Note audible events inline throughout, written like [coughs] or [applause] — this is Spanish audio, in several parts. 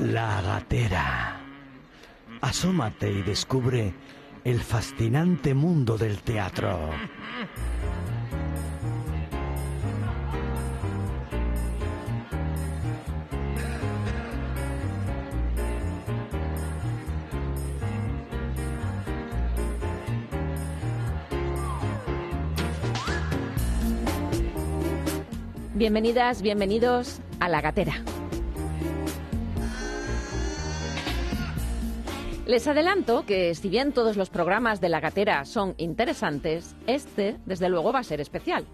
La gatera. Asómate y descubre el fascinante mundo del teatro. Bienvenidas, bienvenidos a La Gatera. Les adelanto que si bien todos los programas de La Gatera son interesantes, este, desde luego, va a ser especial.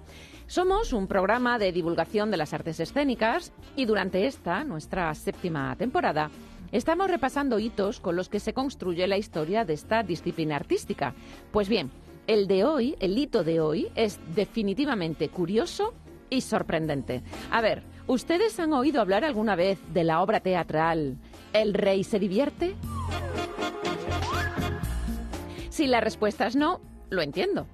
Somos un programa de divulgación de las artes escénicas y durante esta, nuestra séptima temporada, estamos repasando hitos con los que se construye la historia de esta disciplina artística. Pues bien, el de hoy, el hito de hoy, es definitivamente curioso y sorprendente. A ver, ¿ustedes han oído hablar alguna vez de la obra teatral El rey se divierte? Si la respuesta es no, lo entiendo.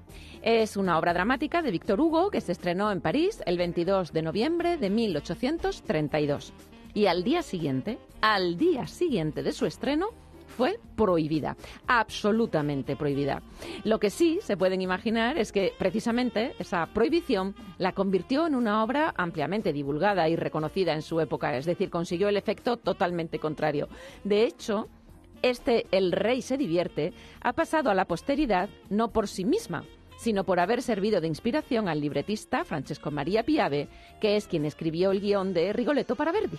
Es una obra dramática de Víctor Hugo que se estrenó en París el 22 de noviembre de 1832. Y al día siguiente, al día siguiente de su estreno, fue prohibida, absolutamente prohibida. Lo que sí se pueden imaginar es que precisamente esa prohibición la convirtió en una obra ampliamente divulgada y reconocida en su época, es decir, consiguió el efecto totalmente contrario. De hecho, este El Rey se divierte ha pasado a la posteridad no por sí misma, sino por haber servido de inspiración al libretista Francesco María Piave, que es quien escribió el guion de Rigoletto para Verdi.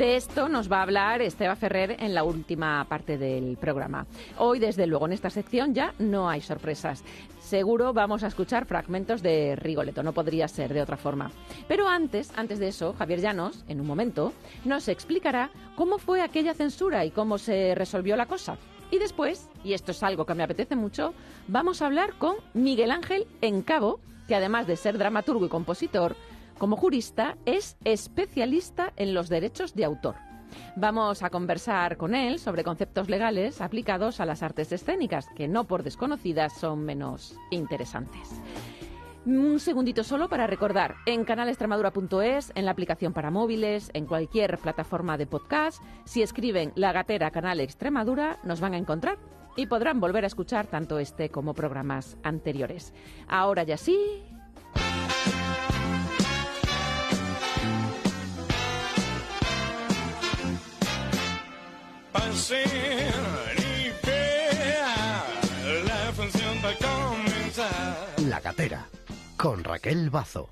De esto nos va a hablar Esteba Ferrer en la última parte del programa. Hoy, desde luego, en esta sección ya no hay sorpresas. Seguro vamos a escuchar fragmentos de Rigoletto, no podría ser de otra forma. Pero antes, antes de eso, Javier Llanos, en un momento, nos explicará cómo fue aquella censura y cómo se resolvió la cosa. Y después, y esto es algo que me apetece mucho, vamos a hablar con Miguel Ángel Encabo, que además de ser dramaturgo y compositor, como jurista, es especialista en los derechos de autor. Vamos a conversar con él sobre conceptos legales aplicados a las artes escénicas, que no por desconocidas son menos interesantes. Un segundito solo para recordar, en canalestremadura.es, en la aplicación para móviles, en cualquier plataforma de podcast, si escriben La Gatera Canal Extremadura, nos van a encontrar y podrán volver a escuchar tanto este como programas anteriores. Ahora ya sí, La función va a comenzar. La gatera. Con Raquel Bazo.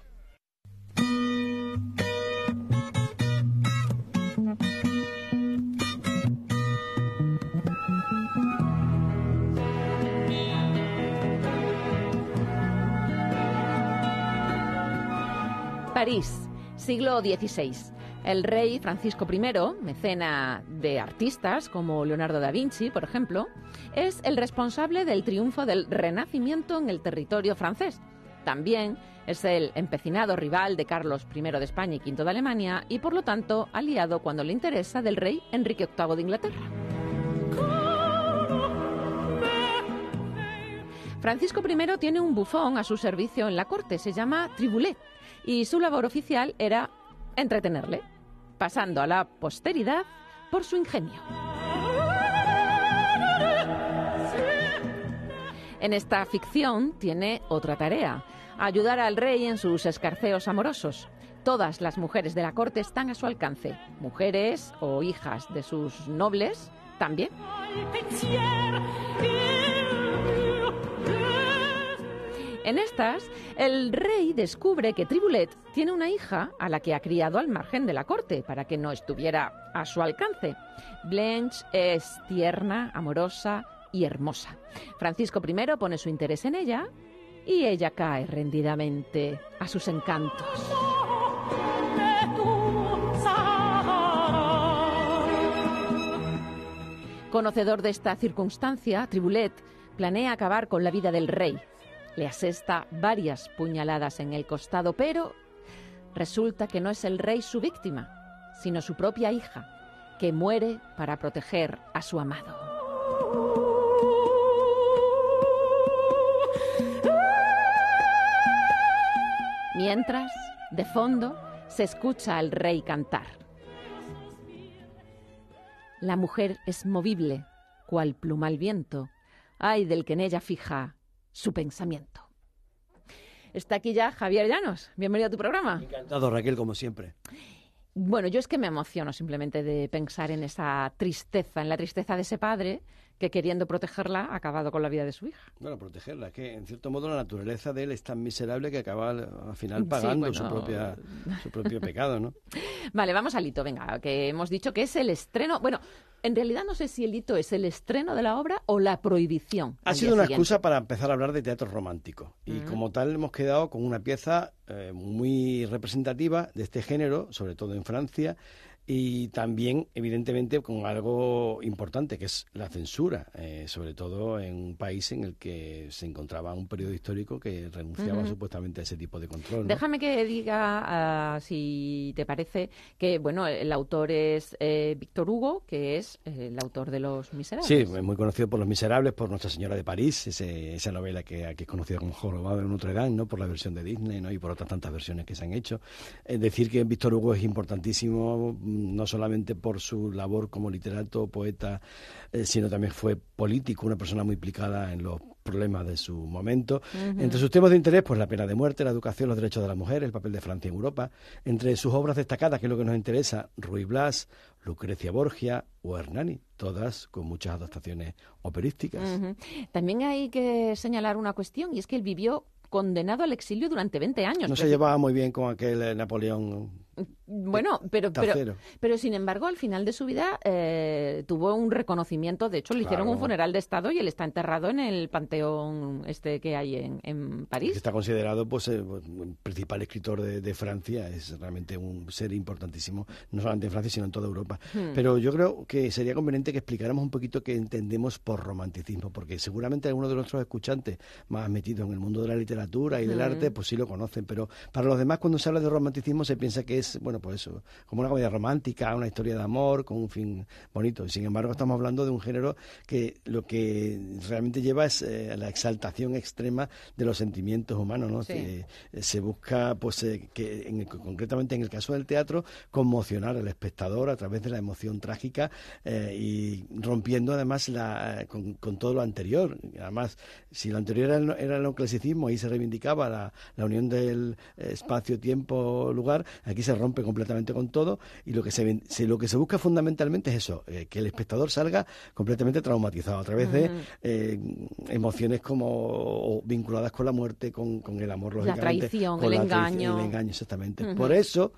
París, siglo XVI. El rey Francisco I, mecena de artistas como Leonardo da Vinci, por ejemplo, es el responsable del triunfo del Renacimiento en el territorio francés. También es el empecinado rival de Carlos I de España y V de Alemania y, por lo tanto, aliado cuando le interesa del rey Enrique VIII de Inglaterra. Francisco I tiene un bufón a su servicio en la corte, se llama Tribulet, y su labor oficial era entretenerle, pasando a la posteridad por su ingenio. En esta ficción tiene otra tarea, ayudar al rey en sus escarceos amorosos. Todas las mujeres de la corte están a su alcance, mujeres o hijas de sus nobles también. En estas, el rey descubre que Tribulet tiene una hija a la que ha criado al margen de la corte para que no estuviera a su alcance. Blanche es tierna, amorosa y hermosa. Francisco I pone su interés en ella y ella cae rendidamente a sus encantos. Conocedor de esta circunstancia, Tribulet planea acabar con la vida del rey le asesta varias puñaladas en el costado, pero resulta que no es el rey su víctima, sino su propia hija, que muere para proteger a su amado. Mientras, de fondo, se escucha al rey cantar. La mujer es movible, cual pluma al viento. Ay del que en ella fija su pensamiento. Está aquí ya Javier Llanos. Bienvenido a tu programa. Encantado, Raquel, como siempre. Bueno, yo es que me emociono simplemente de pensar en esa tristeza, en la tristeza de ese padre que queriendo protegerla ha acabado con la vida de su hija. Bueno, protegerla, es que en cierto modo la naturaleza de él es tan miserable que acaba al al final pagando bueno. su, propia, su propio pecado, ¿no? [laughs] Vale, vamos al hito, venga, que hemos dicho que es el estreno. Bueno, en realidad no sé si el hito es el estreno de la obra o la prohibición. Ha sido una siguiente. excusa para empezar a hablar de teatro romántico. Y Mm. como tal hemos quedado con una pieza eh, muy representativa de este género, sobre todo en Francia, y también, evidentemente, con algo importante, que es la censura, eh, sobre todo en un país en el que se encontraba un periodo histórico que renunciaba supuestamente a ese tipo de control. ¿no? Déjame que diga, ah, si te parece, que bueno, el autor es eh, Víctor Hugo, que es eh, el autor de Los Miserables. Sí, es muy conocido por Los Miserables, por Nuestra Señora de París, ese- esa novela que aquí es conocida como Jorobado de Notre Dame, ¿no? por la versión de Disney ¿no? y por otras tantas versiones que se han hecho. Es decir, que Víctor Hugo es importantísimo, no solamente por su labor como literato, poeta, eh, sino también fue político, una persona muy implicada en los problemas de su momento. Entre sus temas de interés, pues la pena de muerte, la educación, los derechos de la mujer, el papel de Francia en Europa. Entre sus obras destacadas, que es lo que nos interesa, Ruy Blas, Lucrecia Borgia o Hernani, todas con muchas adaptaciones operísticas. También hay que señalar una cuestión, y es que él vivió condenado al exilio durante 20 años. No se llevaba muy bien con aquel eh, Napoleón Bueno, pero, pero, pero sin embargo, al final de su vida eh, tuvo un reconocimiento. De hecho, le hicieron Claro. un funeral de Estado y él está enterrado en el panteón este que hay en, en París. está considerado pues el principal escritor de, de Francia, es realmente un ser importantísimo, no solamente en Francia, sino en toda Europa. Hmm. Pero yo creo que sería conveniente que explicáramos un poquito qué entendemos por romanticismo, porque seguramente algunos de nuestros escuchantes más metidos en el mundo de la literatura y del Hmm. arte, pues sí lo conocen, pero para los demás cuando se habla de romanticismo se piensa que es, bueno, pues eso, como una comedia romántica, una historia de amor con un fin bonito. Y sin embargo estamos hablando de un género que lo que realmente lleva es eh, la exaltación extrema de los sentimientos humanos, ¿no? Sí. Que, eh, se busca, pues, eh, que en el- concretamente en el caso del teatro, conmocionar al espectador a través de la emoción trágica eh, y rompiendo además la, con, con todo lo anterior. Además, si lo anterior era el, era el neoclasicismo, ahí se reivindicaba la, la unión del eh, espacio, tiempo, lugar, aquí se rompe completamente con todo y lo que se, se- lo que se busca fundamentalmente es eso, eh, que el espectador salga completamente traumatizado a través de eh, emociones como o vinculadas con la muerte, con, con el amor, La traición, con el la traición, engaño. El engaño, exactamente. Por eso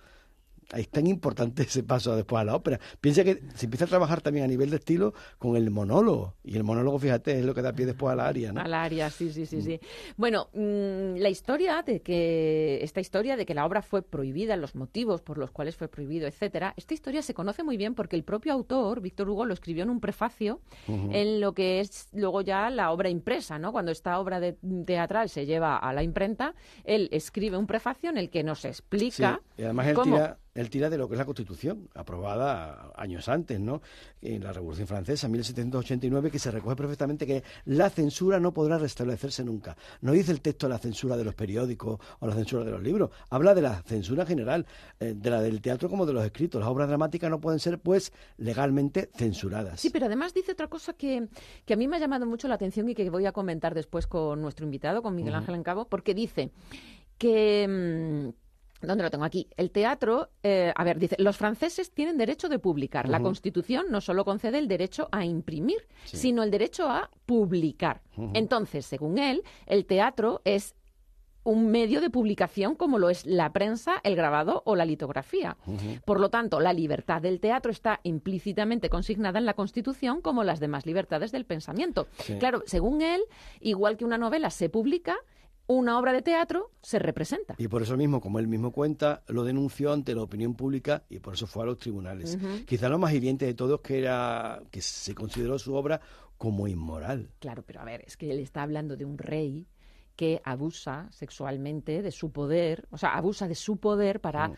es tan importante [laughs] ese paso después a la ópera. Piensa que se empieza a trabajar también a nivel de estilo con el monólogo. Y el monólogo, fíjate, es lo que da pie después a la aria, ¿no? Al área, sí, sí, sí, sí. Bueno, mm, la historia de que esta historia de que la obra fue prohibida, los motivos por los cuales fue prohibido, etcétera, esta historia se conoce muy bien porque el propio autor, Víctor Hugo, lo escribió en un prefacio en lo que es luego ya la obra impresa, ¿no? Cuando esta obra de, teatral se lleva a la imprenta, él escribe un prefacio en el que nos Sí, explica y además él cómo tira, él tira de lo que es la Constitución, aprobada años antes, ¿no? En la Revolución Francesa, 1789, que se recoge perfectamente que la censura no podrá restablecerse nunca. No dice el texto la censura de los periódicos o la censura de los libros, habla de la censura general, eh, de la del teatro como de los escritos. Las obras dramáticas no pueden ser, pues, legalmente censuradas. Sí, pero además dice otra cosa que, que a mí me ha llamado mucho la atención y que voy a comentar después con nuestro invitado, con Miguel Ángel Encabo, porque dice que... ¿Dónde lo tengo? Aquí. El teatro, eh, a ver, dice, los franceses tienen derecho de publicar. La. Constitución no solo concede el derecho a imprimir, Sí. sino el derecho a publicar. Entonces, según él, el teatro es un medio de publicación como lo es la prensa, el grabado o la litografía. Por lo tanto, la libertad del teatro está implícitamente consignada en la Constitución como las demás libertades del pensamiento. Sí. Claro, según él, igual que una novela se publica, una obra de teatro se representa. Y por eso mismo, como él mismo cuenta, lo denunció ante la opinión pública y por eso fue a los tribunales. Quizá lo más hiriente de todo es que, era, que se consideró su obra como inmoral. Claro, pero a ver, es que él está hablando de un rey que abusa sexualmente de su poder, o sea, abusa de su poder para Mm.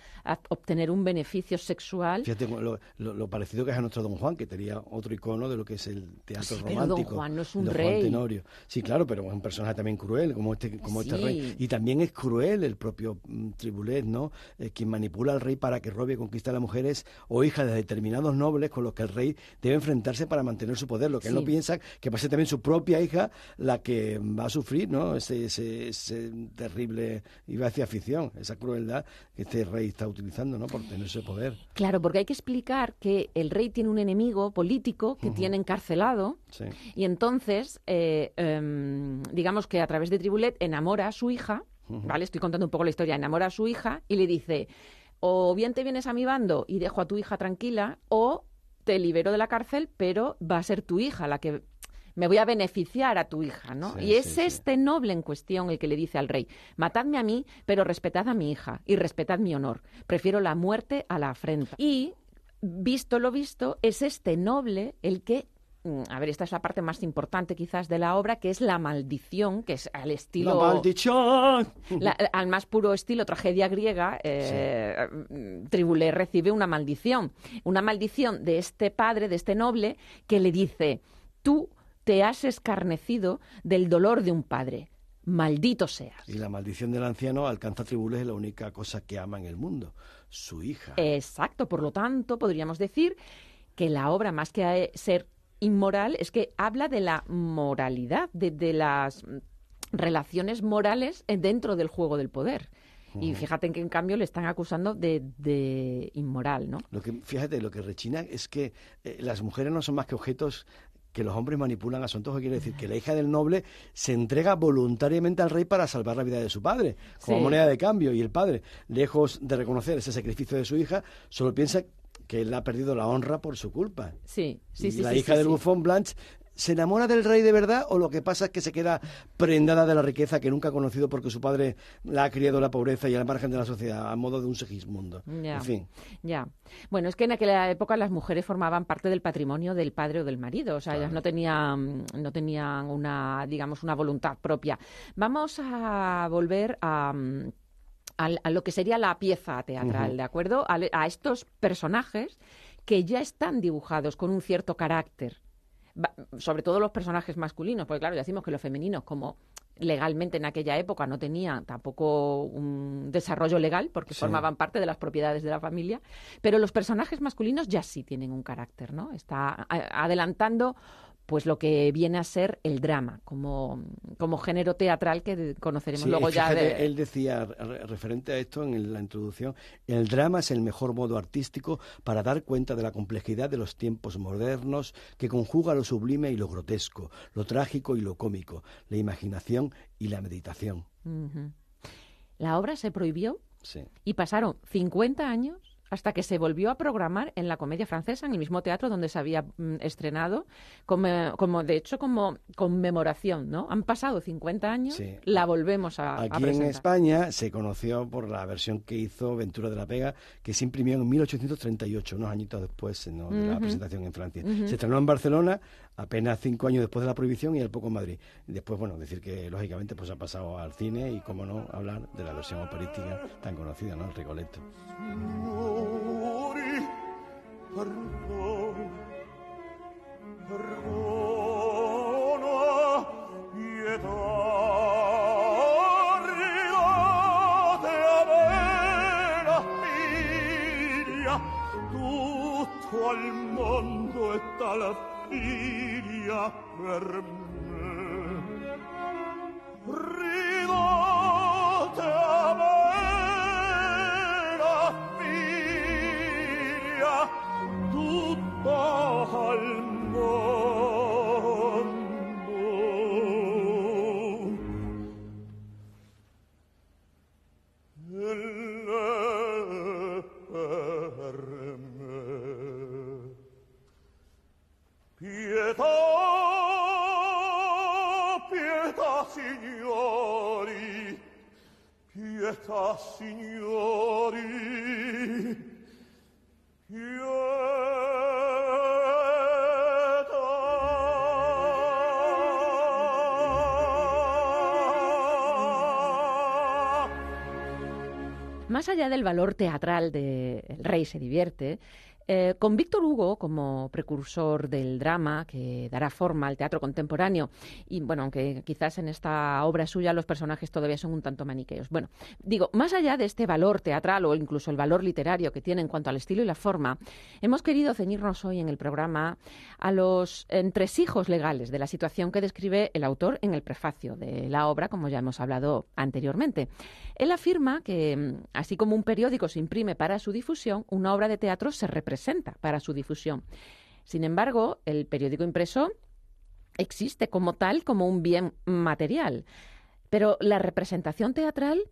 obtener un beneficio sexual. Fíjate lo, lo- lo parecido que es a nuestro Don Juan, que tenía otro icono de lo que es el teatro Sí, pero Don romántico. Juan no es un Don rey. Juan Tenorio. Sí, claro, pero es un personaje también cruel, como este, como este rey. Y también es cruel el propio mm, Tribulet, ¿no? Eh, quien manipula al rey para que robe y conquiste a las mujeres o hijas de determinados nobles con los que el rey debe enfrentarse para mantener su poder. Lo que él no piensa que va a ser también su propia hija la que va a sufrir, ¿no? Ese, ese, ese terrible, iba a decir afición, esa crueldad que este rey está utilizando, ¿no? Por tener ese poder. Claro, porque hay que explicar que el rey tiene un enemigo político que tiene encarcelado Sí. y entonces, eh, em, digamos que a través de Tribulet enamora a su hija, ¿vale? Estoy contando un poco la historia, enamora a su hija y le dice, o bien te vienes a mi bando y dejo a tu hija tranquila, o te libero de la cárcel, pero va a ser tu hija la que me voy a beneficiar a tu hija, ¿no? Sí, y es sí, sí. este noble en cuestión el que le dice al rey, matadme a mí, pero respetad a mi hija y respetad mi honor. Prefiero la muerte a la afrenta. Y, visto lo visto, es este noble el que mm, a ver, esta es la parte más importante quizás de la obra, que es la maldición, que es al estilo... ¡La maldición! La- al más puro estilo tragedia griega, eh, Tribulé recibe una maldición. Una maldición de este padre, de este noble, que le dice, tú te has escarnecido del dolor de un padre. Maldito seas. Y la maldición del anciano alcanza Tribules es la única cosa que ama en el mundo, su hija. Exacto, por lo tanto, podríamos decir que la obra, más que eh, ser inmoral, es que habla de la moralidad, de, de las relaciones morales eh, dentro del juego del poder. Y fíjate que en cambio le están acusando de, de inmoral, ¿no? Lo que, fíjate, lo que rechina es que eh, las mujeres no son más que objetos que los hombres manipulan a su antojo. Quiere decir que la hija del noble se entrega voluntariamente al rey para salvar la vida de su padre, como Sí. moneda de cambio. Y el padre, lejos de reconocer ese sacrificio de su hija, solo piensa que él ha perdido la honra por su culpa. Sí, sí, y sí. la sí, hija sí, del bufón Blanche se enamora del rey de verdad o lo que pasa es que se queda prendada de la riqueza que nunca ha conocido porque su padre la ha criado en la pobreza y al margen de la sociedad a modo de un segismundo. Ya. En fin. Ya. Bueno, es que en aquella época las mujeres formaban parte del patrimonio del padre o del marido, o sea, ellas no tenían, no tenían una, digamos, una voluntad propia. Vamos a volver a, a lo que sería la pieza teatral, ¿de acuerdo? A estos personajes que ya están dibujados con un cierto carácter. Sobre todo los personajes masculinos, porque claro, ya decimos que los femeninos, como legalmente en aquella época no tenían tampoco un desarrollo legal, porque Sí. formaban parte de las propiedades de la familia, pero los personajes masculinos ya sí tienen un carácter, ¿no? Está adelantando pues lo que viene a ser el drama, como, como género teatral que conoceremos Sí, luego ya de... Él decía, re- referente a esto en la introducción, el drama es el mejor modo artístico para dar cuenta de la complejidad de los tiempos modernos que conjuga lo sublime y lo grotesco, lo trágico y lo cómico, la imaginación y la meditación. La obra se prohibió Sí. Y pasaron 50 años hasta que se volvió a programar en la Comedia Francesa, en el mismo teatro donde se había mm, estrenado, como, como, de hecho como conmemoración, ¿no? Han pasado 50 años, Sí. la volvemos a, a Aquí en. España se conoció por la versión que hizo Ventura de la Pega, que se imprimió en 1838, unos añitos después ¿no? de la presentación en Francia. Se estrenó en Barcelona apenas cinco años después de la prohibición y al poco en Madrid. Después, bueno, decir que lógicamente pues ha pasado al cine y, como no, hablar de la versión operística tan conocida, ¿no? El tutto al mondo è tal figlia per me. Ridate a me la figlia, tutta Más allá del valor teatral de El Rey se divierte, eh, con Víctor Hugo como precursor del drama que dará forma al teatro contemporáneo, y bueno, aunque quizás en esta obra suya los personajes todavía son un tanto maniqueos. Bueno, digo, más allá de este valor teatral o incluso el valor literario que tiene en cuanto al estilo y la forma, hemos querido ceñirnos hoy en el programa a los entresijos legales de la situación que describe el autor en el prefacio de la obra, como ya hemos hablado anteriormente. Él afirma que, mm, así como un periódico se imprime para su difusión, una obra de teatro se representa para su difusión. Sin embargo, el periódico impreso existe como tal, como un bien material. Pero la representación teatral,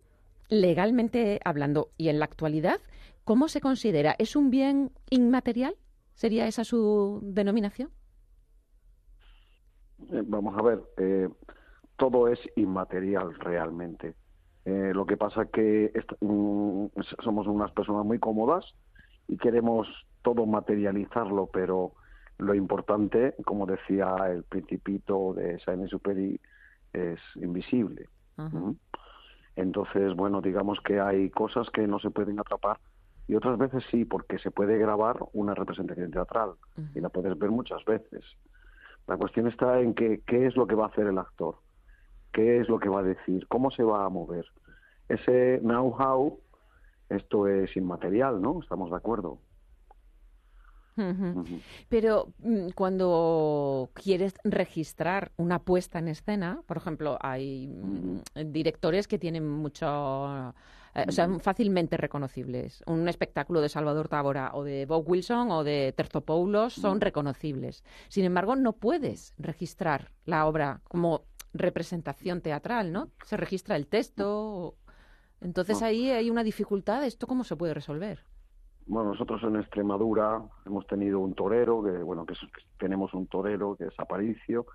legalmente hablando y en la actualidad, ¿cómo se considera? ¿Es un bien inmaterial? ¿Sería esa su denominación? Eh, vamos a ver, eh, todo es inmaterial realmente. Eh, lo que pasa es que mm, somos unas personas muy cómodas y queremos todo materializarlo, pero lo importante, como decía el principito de Saint-Exupéry, es invisible. Entonces, bueno, digamos que hay cosas que no se pueden atrapar y otras veces sí, porque se puede grabar una representación teatral y la puedes ver muchas veces. La cuestión está en que, qué es lo que va a hacer el actor, qué es lo que va a decir, cómo se va a mover. Ese know-how, esto es inmaterial, ¿no? Estamos de acuerdo. Pero mm, cuando quieres registrar una puesta en escena, por ejemplo, hay mm, directores que tienen mucho... Eh, o sea, fácilmente reconocibles. Un espectáculo de Salvador Tábora o de Bob Wilson o de Terzopoulos son reconocibles. Sin embargo, no puedes registrar la obra como representación teatral, ¿no? Se registra el texto. Entonces ahí hay una dificultad. ¿Esto cómo se puede resolver? Bueno, nosotros en Extremadura hemos tenido un torero, que bueno, que, tenemos un torero que es Aparicio,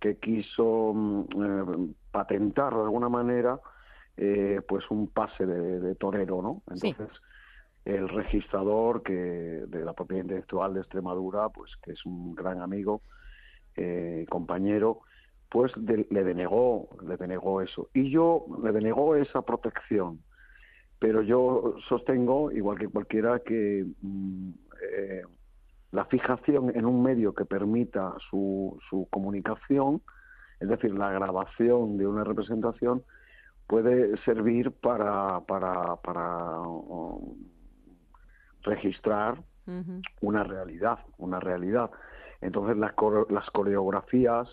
que quiso mm, eh, patentar de alguna manera eh, pues un pase de, torero, ¿no? Entonces, el registrador que de la propiedad intelectual de Extremadura, pues que es un gran amigo, eh, compañero, pues le denegó, le denegó eso. Y yo le denegó esa protección pero yo sostengo, igual que cualquiera, que mm, eh, la fijación en un medio que permita su, su comunicación, es decir, la grabación de una representación, puede servir para, para, para um, registrar una realidad, una realidad. Entonces las, las coreografías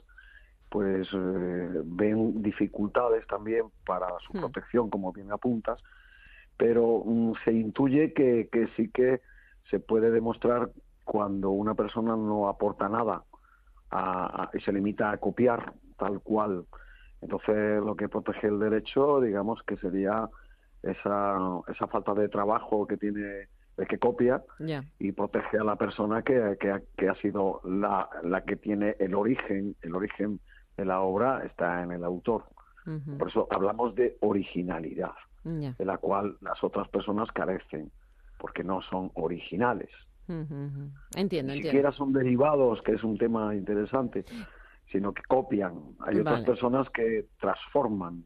pues eh, ven dificultades también para su hmm. protección, como bien apuntas, pero mm, se intuye que, que sí que se puede demostrar cuando una persona no aporta nada y se limita a copiar tal cual. Entonces, lo que protege el derecho, digamos que sería esa, esa falta de trabajo que tiene el que copia y protege a la persona que, que, ha sido la, la que tiene el origen, el origen de la obra está en el autor. Por eso hablamos de originalidad de la cual las otras personas carecen, porque no son originales. Entiendo, Ni siquiera son derivados, que es un tema interesante, sino que copian. Hay otras personas que transforman.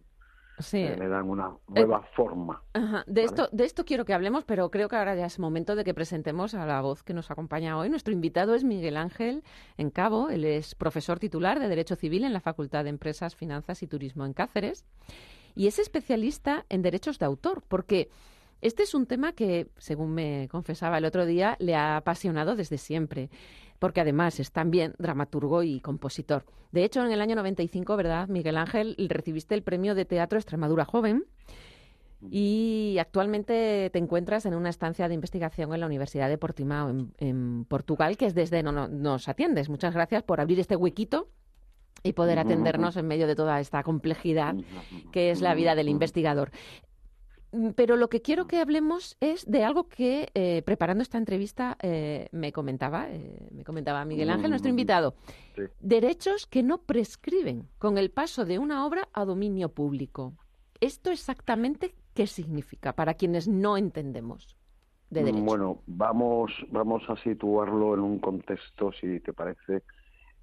Sí. Eh, le dan una nueva eh, forma. De, esto, de esto quiero que hablemos, pero creo que ahora ya es momento de que presentemos a la voz que nos acompaña hoy. Nuestro invitado es Miguel Ángel en Cabo. Él es profesor titular de Derecho Civil en la Facultad de Empresas, Finanzas y Turismo en Cáceres y es especialista en derechos de autor, porque este es un tema que, según me confesaba el otro día, le ha apasionado desde siempre, porque además es también dramaturgo y compositor. De hecho, en el año 95, ¿verdad, Miguel Ángel, recibiste el premio de teatro Extremadura Joven? Y actualmente te encuentras en una estancia de investigación en la Universidad de Portimao, en, Portugal, que es desde no, nos atiendes. Muchas gracias por abrir este huequito y poder atendernos en medio de toda esta complejidad que es la vida del investigador. Mm, pero lo que quiero que hablemos es de algo que eh, preparando esta entrevista eh, me comentaba, eh, me comentaba Miguel Ángel, nuestro invitado. Derechos que no prescriben con el paso de una obra a dominio público. ¿Esto exactamente qué significa para quienes no entendemos de derecho? Bueno, vamos, vamos a situarlo en un contexto, si te parece,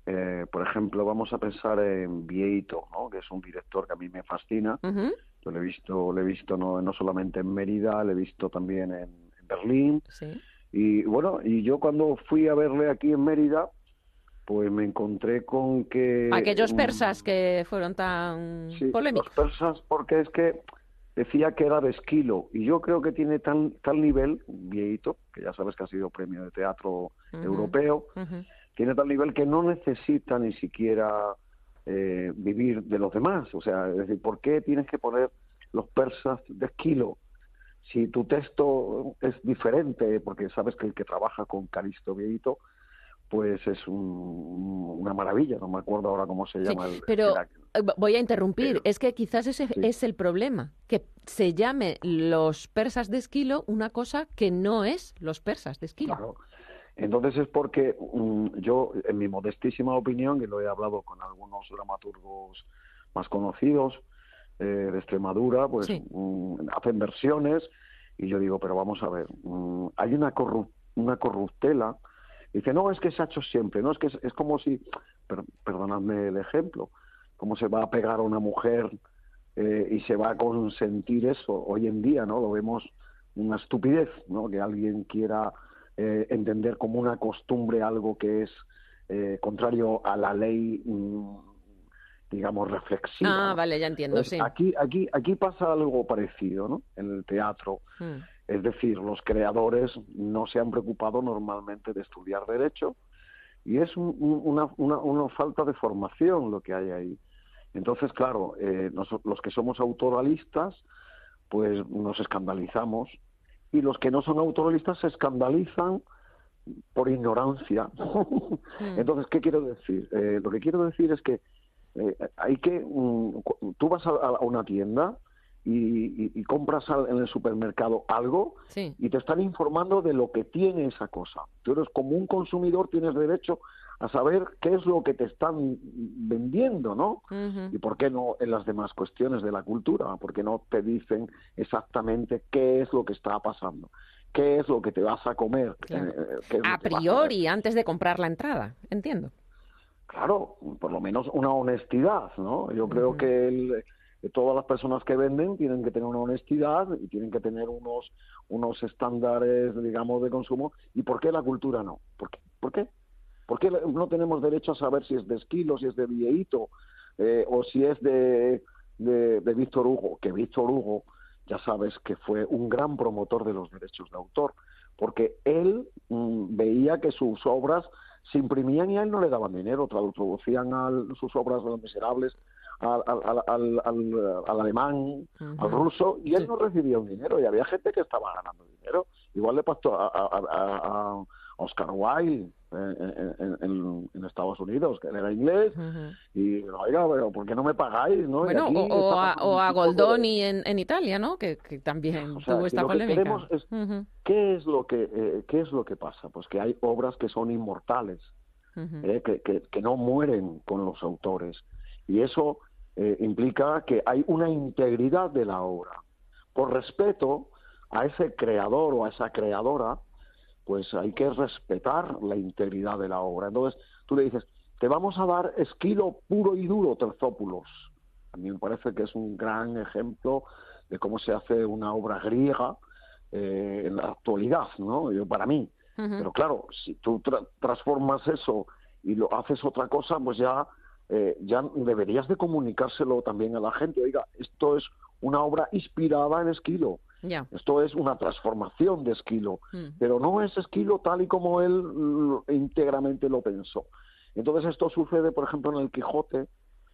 eh, por ejemplo, vamos a pensar en Vieito, ¿no? que es un director que a mí me fascina, Lo he visto, lo he visto no, no solamente en Mérida, lo he visto también en, en Berlín. Sí. Y bueno, y yo cuando fui a verle aquí en Mérida, pues me encontré con que... Aquellos persas que fueron tan sí, polémicos. Los persas, porque es que decía que era de esquilo, y yo creo que tiene tan, tal nivel, viejito, que ya sabes que ha sido premio de teatro europeo. Tiene tal nivel que no necesita ni siquiera eh, vivir de los demás. O sea, es decir, ¿por qué tienes que poner los persas de esquilo? Si tu texto es diferente, porque sabes que el que trabaja con Calisto Viejito, pues es un- una maravilla, no me acuerdo ahora cómo se Sí, llama. el- pero eh, voy a interrumpir. Pero- es que quizás ese Sí. es el problema, que se llame los persas de Esquilo una cosa que no es los persas de Esquilo. Claro. Entonces es porque mm, yo, en mi modestísima opinión, y lo he hablado con algunos dramaturgos más conocidos eh, de Extremadura, pues Sí. mm, hacen versiones y yo digo, pero vamos a ver, mm, hay una, corru- una corruptela. Dice, no, es que se ha hecho siempre, no, es que es, es como si, per- perdonadme el ejemplo, como se va a pegar a una mujer eh, y se va a consentir eso hoy en día, ¿no? Lo vemos una estupidez, ¿no? Que alguien quiera eh, entender como una costumbre algo que es eh, contrario a la ley, mm, digamos, reflexiva. Ah, vale, ya entiendo, Entonces, sí. aquí, aquí, aquí pasa algo parecido, ¿no? En el teatro. Mm. Es decir, los creadores no se han preocupado normalmente de estudiar derecho y es un- un- una, una, una falta de formación lo que hay ahí. Entonces, claro, eh, los que somos autoralistas, pues nos escandalizamos y los que no son autoralistas se escandalizan por ignorancia. Entonces, ¿qué quiero decir? Eh, lo que quiero decir es que eh, hay que, mm, tú vas a, a una tienda y, y- y compras al- en el supermercado algo Sí. y te están informando de lo que tiene esa cosa. Tú eres como un consumidor, tienes derecho a saber qué es lo que te están vendiendo, ¿no? ¿Y por qué no en las demás cuestiones de la cultura? ¿Por qué no te dicen exactamente qué es lo que está pasando? ¿Qué es lo que te vas a comer? Claro. Eh, ¿qué es lo A priori, antes de comprar la entrada, entiendo. Claro, por lo menos una honestidad, ¿no? Yo creo que el- que todas las personas que venden tienen que tener una honestidad y tienen que tener unos unos estándares, digamos, de consumo. ¿Y por qué la cultura no? ¿Por qué? ¿Por qué? ¿Por qué no tenemos derecho a saber si es de Esquilo, si es de Vieito eh, o si es de, de, de Víctor Hugo? Que Víctor Hugo, ya sabes que fue un gran promotor de los derechos de autor, porque él mm, veía que sus obras se imprimían y a él no le daban dinero, traducían al- sus obras de los miserables al, al, al, al, al- al alemán, al ruso, y él Sí. no recibía un dinero, y había gente que estaba ganando dinero. Igual le pasó a, a, a- a Oscar Wilde en, en- en- Estados Unidos, que era inglés, Ujú. y oiga, pero ¿por qué no me pagáis? ¿no? Bueno, o, o a, o a tipo de- Goldoni en, en Italia, ¿no? Que, que también O sea, tuvo que esta lo que polémica. queremos es- Ujú, ¿Qué es lo que eh, qué es lo que pasa? Pues que hay obras que son inmortales, ujú. eh, que, que, que no mueren con los autores. Y eso eh, implica que hay una integridad de la obra. Por respeto a ese creador o a esa creadora, pues hay que respetar la integridad de la obra. Entonces tú le dices, te vamos a dar esquilo puro y duro, Terzópulos. A mí me parece que es un gran ejemplo de cómo se hace una obra griega eh, en la actualidad, ¿no? Yo, para mí. Pero claro, si tú tra- transformas eso y lo haces otra cosa, pues ya, eh, ya deberías de comunicárselo también a la gente. Oiga, esto es una obra inspirada en Esquilo. Ya. Esto es una transformación de Esquilo. Mm. Pero no es Esquilo tal y como él íntegramente lo pensó. Entonces esto sucede, por ejemplo, en el Quijote,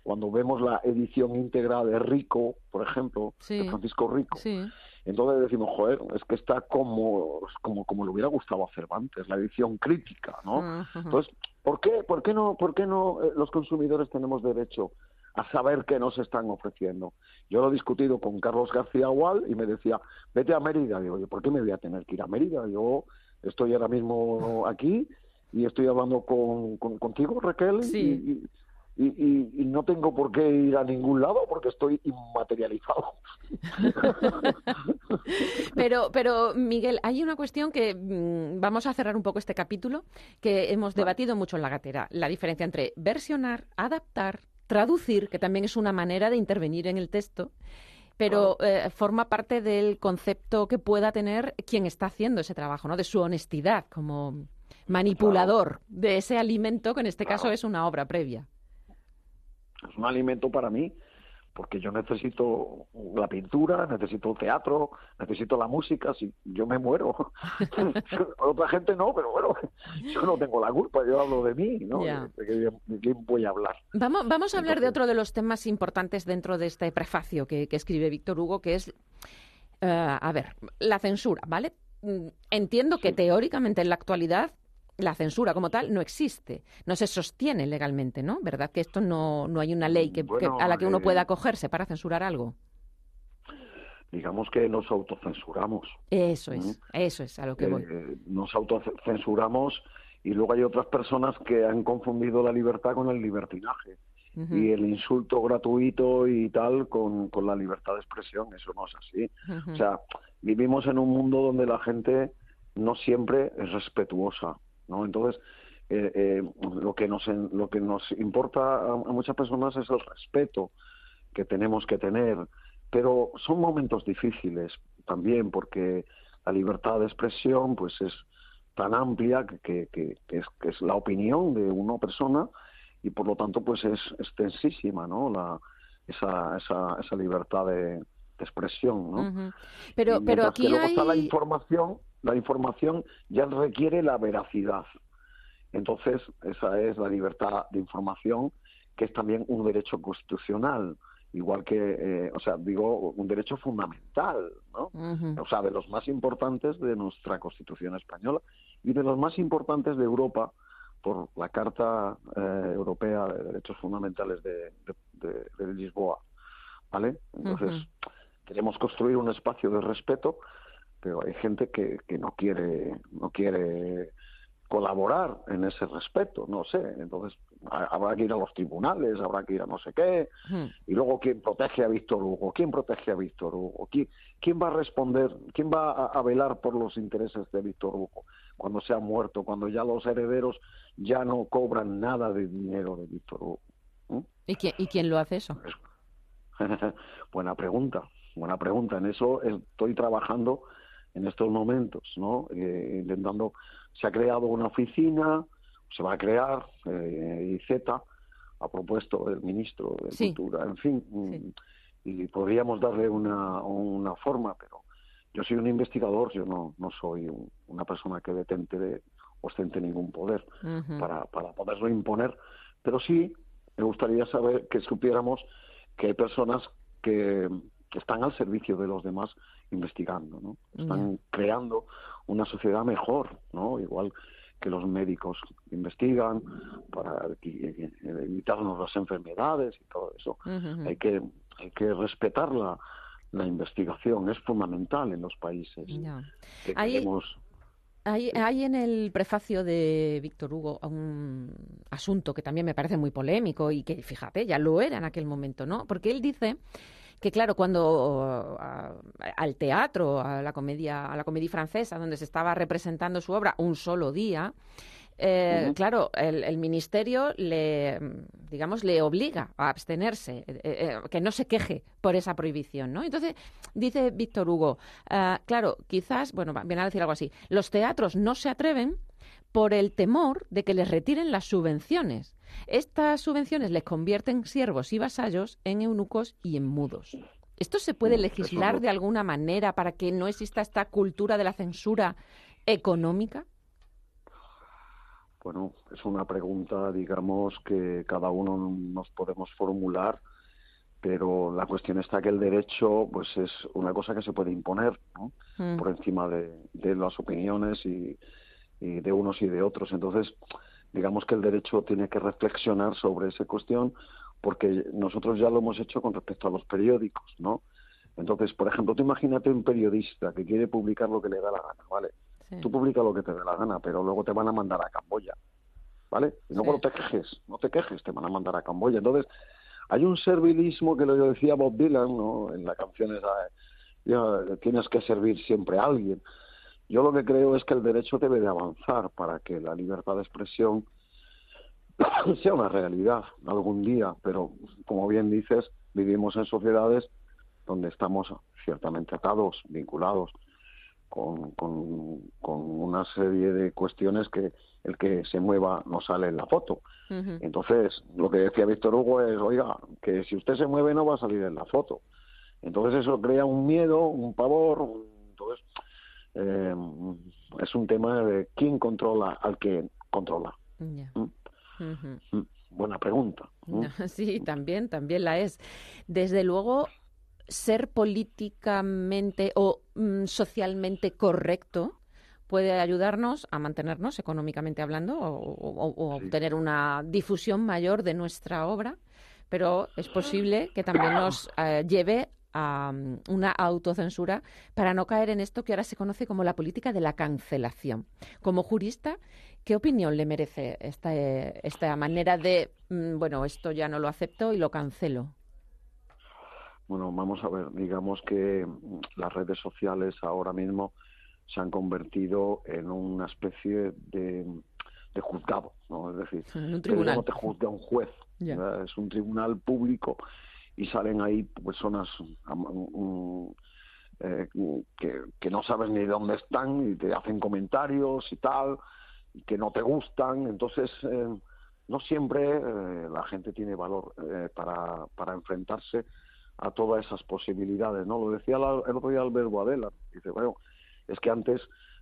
cuando vemos la edición íntegra de Rico, por ejemplo, Sí. de Francisco Rico. Sí. Entonces decimos, joder, es que está como, como, como le hubiera gustado a Cervantes, la edición crítica, ¿no? Entonces, ¿por qué, por qué no, por qué no eh, los consumidores tenemos derecho a saber qué nos están ofreciendo? Yo lo he discutido con Carlos García Gual y me decía, vete a Mérida. Digo, oye, ¿por qué me voy a tener que ir a Mérida? Yo estoy ahora mismo aquí y estoy hablando con, con- contigo, Raquel, Sí. y, y- y, y- y no tengo por qué ir a ningún lado porque estoy inmaterializado. [laughs] Pero, pero Miguel, hay una cuestión que mm, vamos a cerrar un poco este capítulo que hemos debatido mucho en la gatera. La diferencia entre versionar, adaptar, traducir, que también es una manera de intervenir en el texto, pero eh, forma parte del concepto que pueda tener quien está haciendo ese trabajo, ¿no? De su honestidad como manipulador de ese alimento que en este caso es una obra previa. Es un alimento para mí porque yo necesito la pintura, necesito el teatro, necesito la música, si yo me muero. [laughs] Otra gente no, pero bueno, yo no tengo la culpa, yo hablo de mí, ¿no? ¿De, quién voy a hablar? Vamos, vamos a hablar de otro de los temas importantes dentro de este prefacio que, escribe Víctor Hugo, que es, eh, a ver, la censura, ¿vale? Mm, entiendo que teóricamente en la actualidad la censura como tal no existe, no se sostiene legalmente, ¿no? ¿Verdad que esto no, no hay una ley que, a la que uno pueda eh, acogerse para censurar algo? Digamos que nos autocensuramos. Eso es, eso es a lo que voy. Eh, nos autocensuramos y luego hay otras personas que han confundido la libertad con el libertinaje y el insulto gratuito y tal con, con, la libertad de expresión. Eso no es así. O sea, vivimos en un mundo donde la gente no siempre es respetuosa. ¿No? Entonces, eh, eh, lo, que nos, lo que nos importa a, muchas personas es el respeto que tenemos que tener, pero son momentos difíciles también porque la libertad de expresión pues es tan amplia que, que, es, que es la opinión de una persona y por lo tanto pues es extensísima ¿no? la, esa, esa, esa libertad de, expresión ¿no? pero pero aquí luego está la información la información ya requiere la veracidad. Entonces, esa es la libertad de información, que es también un derecho constitucional, igual que, eh, o sea, digo, un derecho fundamental, ¿no? O sea, de los más importantes de nuestra Constitución española y de los más importantes de Europa por la Carta eh, Europea de Derechos Fundamentales de, Lisboa, ¿vale? Entonces, queremos construir un espacio de respeto pero hay gente que, que no quiere no quiere colaborar en ese respeto, no sé, entonces habrá que ir a los tribunales, habrá que ir a no sé qué, hmm. y luego quién protege a Víctor Hugo, quién protege a Víctor Hugo, quién, quién va a responder, quién va a, velar por los intereses de Víctor Hugo cuando se ha muerto, cuando ya los herederos ya no cobran nada de dinero de Víctor Hugo. ¿Y, quién, ¿Y quién lo hace eso? [laughs] buena pregunta, buena pregunta. En eso estoy trabajando en estos momentos, ¿no? Eh, intentando, se ha creado una oficina, se va a crear, eh, Z ha propuesto el ministro de Cultura, en fin, mm, y podríamos darle una, una forma, pero yo soy un investigador, yo no, no soy una persona que detente de, ostente ningún poder para, para poderlo imponer, pero sí me gustaría saber que supiéramos que hay personas que, que están al servicio de los demás investigando, ¿no? Están creando una sociedad mejor, ¿no? Igual que los médicos investigan para evitarnos las enfermedades y todo eso. Hay que hay que respetar la, la investigación, es fundamental en los países hay, hay, en el prefacio de Víctor Hugo un asunto que también me parece muy polémico y que, fíjate, ya lo era en aquel momento, ¿no? Porque él dice que claro, cuando al teatro, a la comedia, a la comedia francesa, donde se estaba representando su obra un solo día, eh, claro, el, ministerio le, digamos, le obliga a abstenerse, eh, eh, que no se queje por esa prohibición, ¿no? Entonces, dice Víctor Hugo, claro, quizás, bueno, viene a decir algo así, los teatros no se atreven por el temor de que les retiren las subvenciones. Estas subvenciones les convierten siervos y vasallos en eunucos y en mudos. ¿Esto se puede legislar de alguna manera para que no exista esta cultura de la censura económica? Bueno, es una pregunta, digamos, que cada uno nos podemos formular, pero la cuestión está que el derecho, pues es una cosa que se puede imponer, ¿no? Mm. Por encima de, las opiniones y, y, de unos y de otros. Entonces, digamos que el derecho tiene que reflexionar sobre esa cuestión porque nosotros ya lo hemos hecho con respecto a los periódicos, ¿no? Entonces, por ejemplo, tú imagínate un periodista que quiere publicar lo que le da la gana, ¿vale? Tú publica lo que te dé la gana, pero luego te van a mandar a Camboya, ¿vale? Y luego no te quejes, no te quejes, te van a mandar a Camboya. Entonces, hay un servilismo que lo decía Bob Dylan, ¿no? En la canción esa, ya, tienes que servir siempre a alguien. Yo lo que creo es que el derecho debe de avanzar para que la libertad de expresión [coughs] sea una realidad algún día, pero como bien dices, vivimos en sociedades donde estamos ciertamente atados, vinculados con, con, una serie de cuestiones que el que se mueva no sale en la foto. Entonces, lo que decía Víctor Hugo es, oiga, que si usted se mueve no va a salir en la foto. Entonces eso crea un miedo, un pavor. Entonces, eh, es un tema de quién controla al que controla. ¿Mm? ¿Mm? Buena pregunta. ¿Mm? [laughs] Sí, también, también la es. Desde luego, ser políticamente o socialmente correcto puede ayudarnos a mantenernos económicamente hablando o, obtener una difusión mayor de nuestra obra, pero es posible que también nos eh, lleve a una autocensura para no caer en esto que ahora se conoce como la política de la cancelación. Como jurista, ¿qué opinión le merece esta, esta manera de, mm, bueno, esto ya no lo acepto y lo cancelo? Bueno, vamos a ver, digamos que mm, las redes sociales ahora mismo se han convertido en una especie de, juzgado, ¿no? Es decir, un tribunal. no te juzga un juez, es un tribunal público y salen ahí personas eh, que, no sabes ni dónde están y te hacen comentarios y tal, y que no te gustan. Entonces, eh, no siempre eh, la gente tiene valor para, para enfrentarse a todas esas posibilidades. no Lo decía el otro día Albert dice, bueno, es que antes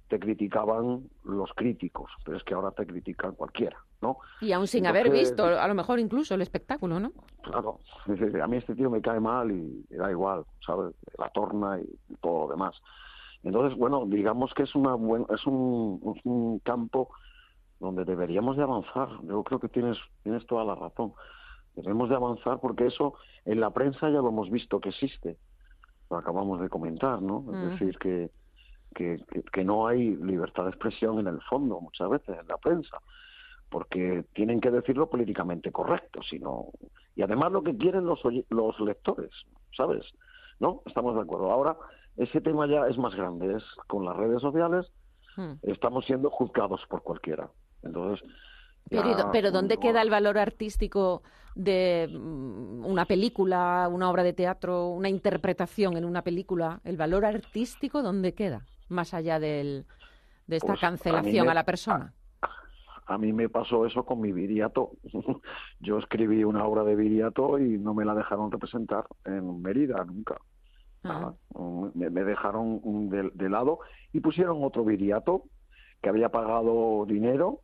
te criticaban los críticos, pero es que ahora te critican cualquiera, ¿no? Y aún sin haber visto, a lo mejor incluso el espectáculo, ¿no? Claro, [laughs] a mí este tío me cae mal y, da igual, ¿sabes? La torna y todo lo demás. Entonces, bueno, digamos que es, una es un, campo donde deberíamos de avanzar. Yo creo que tienes, tienes toda la razón. Debemos de avanzar porque eso en la prensa ya lo hemos visto que existe. Lo acabamos de comentar, ¿no? Es decir, que que, que, no hay libertad de expresión en el fondo muchas veces en la prensa porque tienen que decirlo políticamente correcto sino y además lo que quieren los los lectores sabes no estamos de acuerdo ahora ese tema ya es más grande es con las redes sociales hmm. estamos siendo juzgados por cualquiera entonces pero, pero, ¿dónde queda el valor artístico de mm, una película, una obra de teatro, una interpretación en una película? ¿El valor artístico dónde queda? Más allá del, de esta pues, cancelación a, la persona? A, mí me pasó eso con mi Viriato. [laughs] Yo escribí una obra de Viriato y no me la dejaron representar en Mérida nunca. Ah. Me, dejaron de, lado y pusieron otro Viriato que había pagado dinero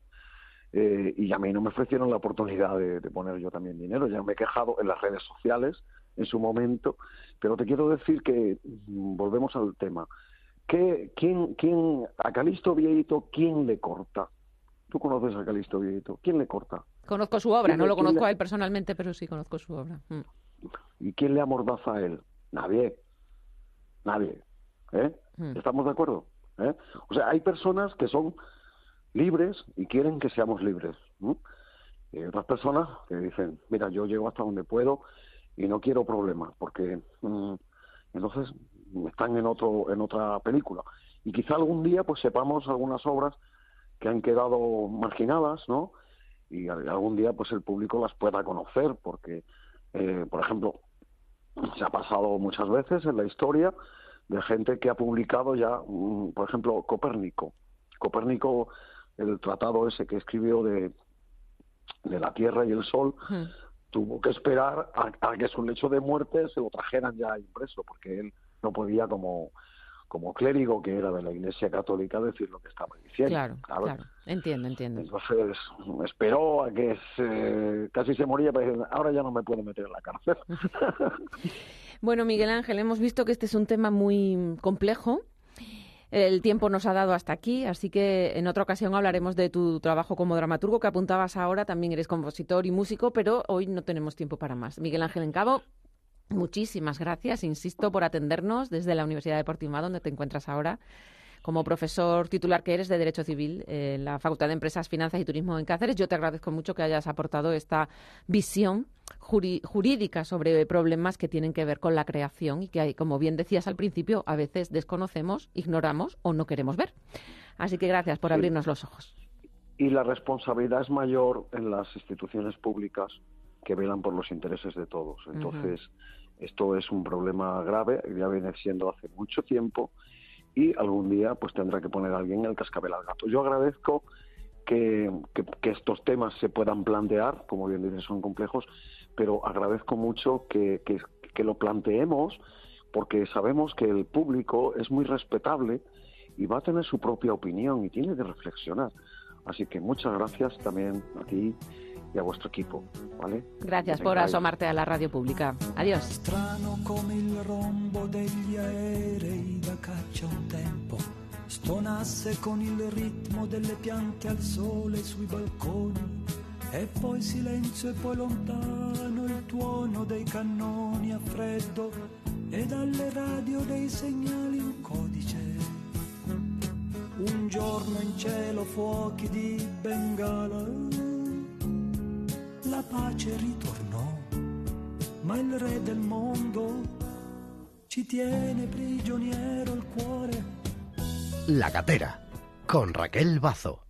eh, y a mí no me ofrecieron la oportunidad de, de, poner yo también dinero. Ya me he quejado en las redes sociales en su momento, pero te quiero decir que mm, volvemos al tema. ¿Qué, quién, quién, a Calisto Vieito, quién le corta? ¿Tú conoces a Calisto Vieito? ¿Quién le corta? Conozco su obra, no lo conozco a él personalmente, pero sí conozco su obra. Mm. ¿Y quién le amordaza a él? Nadie. Nadie. ¿Eh? Mm. ¿Estamos de acuerdo? ¿Eh? O sea, hay personas que son libres y quieren que seamos libres. Y otras personas que dicen, mira, yo llego hasta donde puedo y no quiero problemas, porque mm, entonces están en otro en otra película. Y quizá algún día pues sepamos algunas obras que han quedado marginadas no y algún día pues el público las pueda conocer porque eh, por ejemplo se ha pasado muchas veces en la historia de gente que ha publicado ya mm, por ejemplo Copérnico. Copérnico el tratado ese que escribió de de la Tierra y el Sol tuvo que esperar a, a, que su lecho de muerte se lo trajeran ya impreso porque él no podía como como clérigo que era de la Iglesia Católica decir lo que estaba diciendo. Claro, claro. Entiendo, entiendo. Entonces esperó a que se, casi se moría para decir, ahora ya no me puedo meter en la cárcel. [laughs] bueno, Miguel Ángel, hemos visto que este es un tema muy complejo. El tiempo nos ha dado hasta aquí, así que en otra ocasión hablaremos de tu trabajo como dramaturgo que apuntabas ahora. También eres compositor y músico, pero hoy no tenemos tiempo para más. Miguel Ángel Encabo, Muchísimas gracias, insisto, por atendernos desde la Universidad de Portimao, donde te encuentras ahora, como profesor titular que eres de Derecho Civil en la Facultad de Empresas, Finanzas y Turismo en Cáceres. Yo te agradezco mucho que hayas aportado esta visión jurídica sobre problemas que tienen que ver con la creación y que, como bien decías al principio, a veces desconocemos, ignoramos o no queremos ver. Así que gracias por abrirnos los ojos. Y la responsabilidad es mayor en las instituciones públicas que velan por los intereses de todos. Entonces, Esto es un problema grave, ya viene siendo hace mucho tiempo y algún día pues tendrá que poner alguien el cascabel al gato. Yo agradezco que, estos temas se puedan plantear, como bien dices, son complejos, pero agradezco mucho que, que lo planteemos porque sabemos que el público es muy respetable y va a tener su propia opinión y tiene que reflexionar. Así que muchas gracias también a ti y a vuestro equipo, ¿vale? Gracias por asomarte a la radio pública. Adiós. Strano come il rombo degli aerei da caccia un tempo stonasse con il ritmo delle piante al sole sui balconi e poi silenzio e poi lontano il tuono dei cannoni a freddo e dalle radio dei segnali un codice. Un giorno in cielo fuochi di Bengala la pace ritornò, ma il re del mondo ci tiene prigioniero il cuore. La gatera, con Raquel Bazo.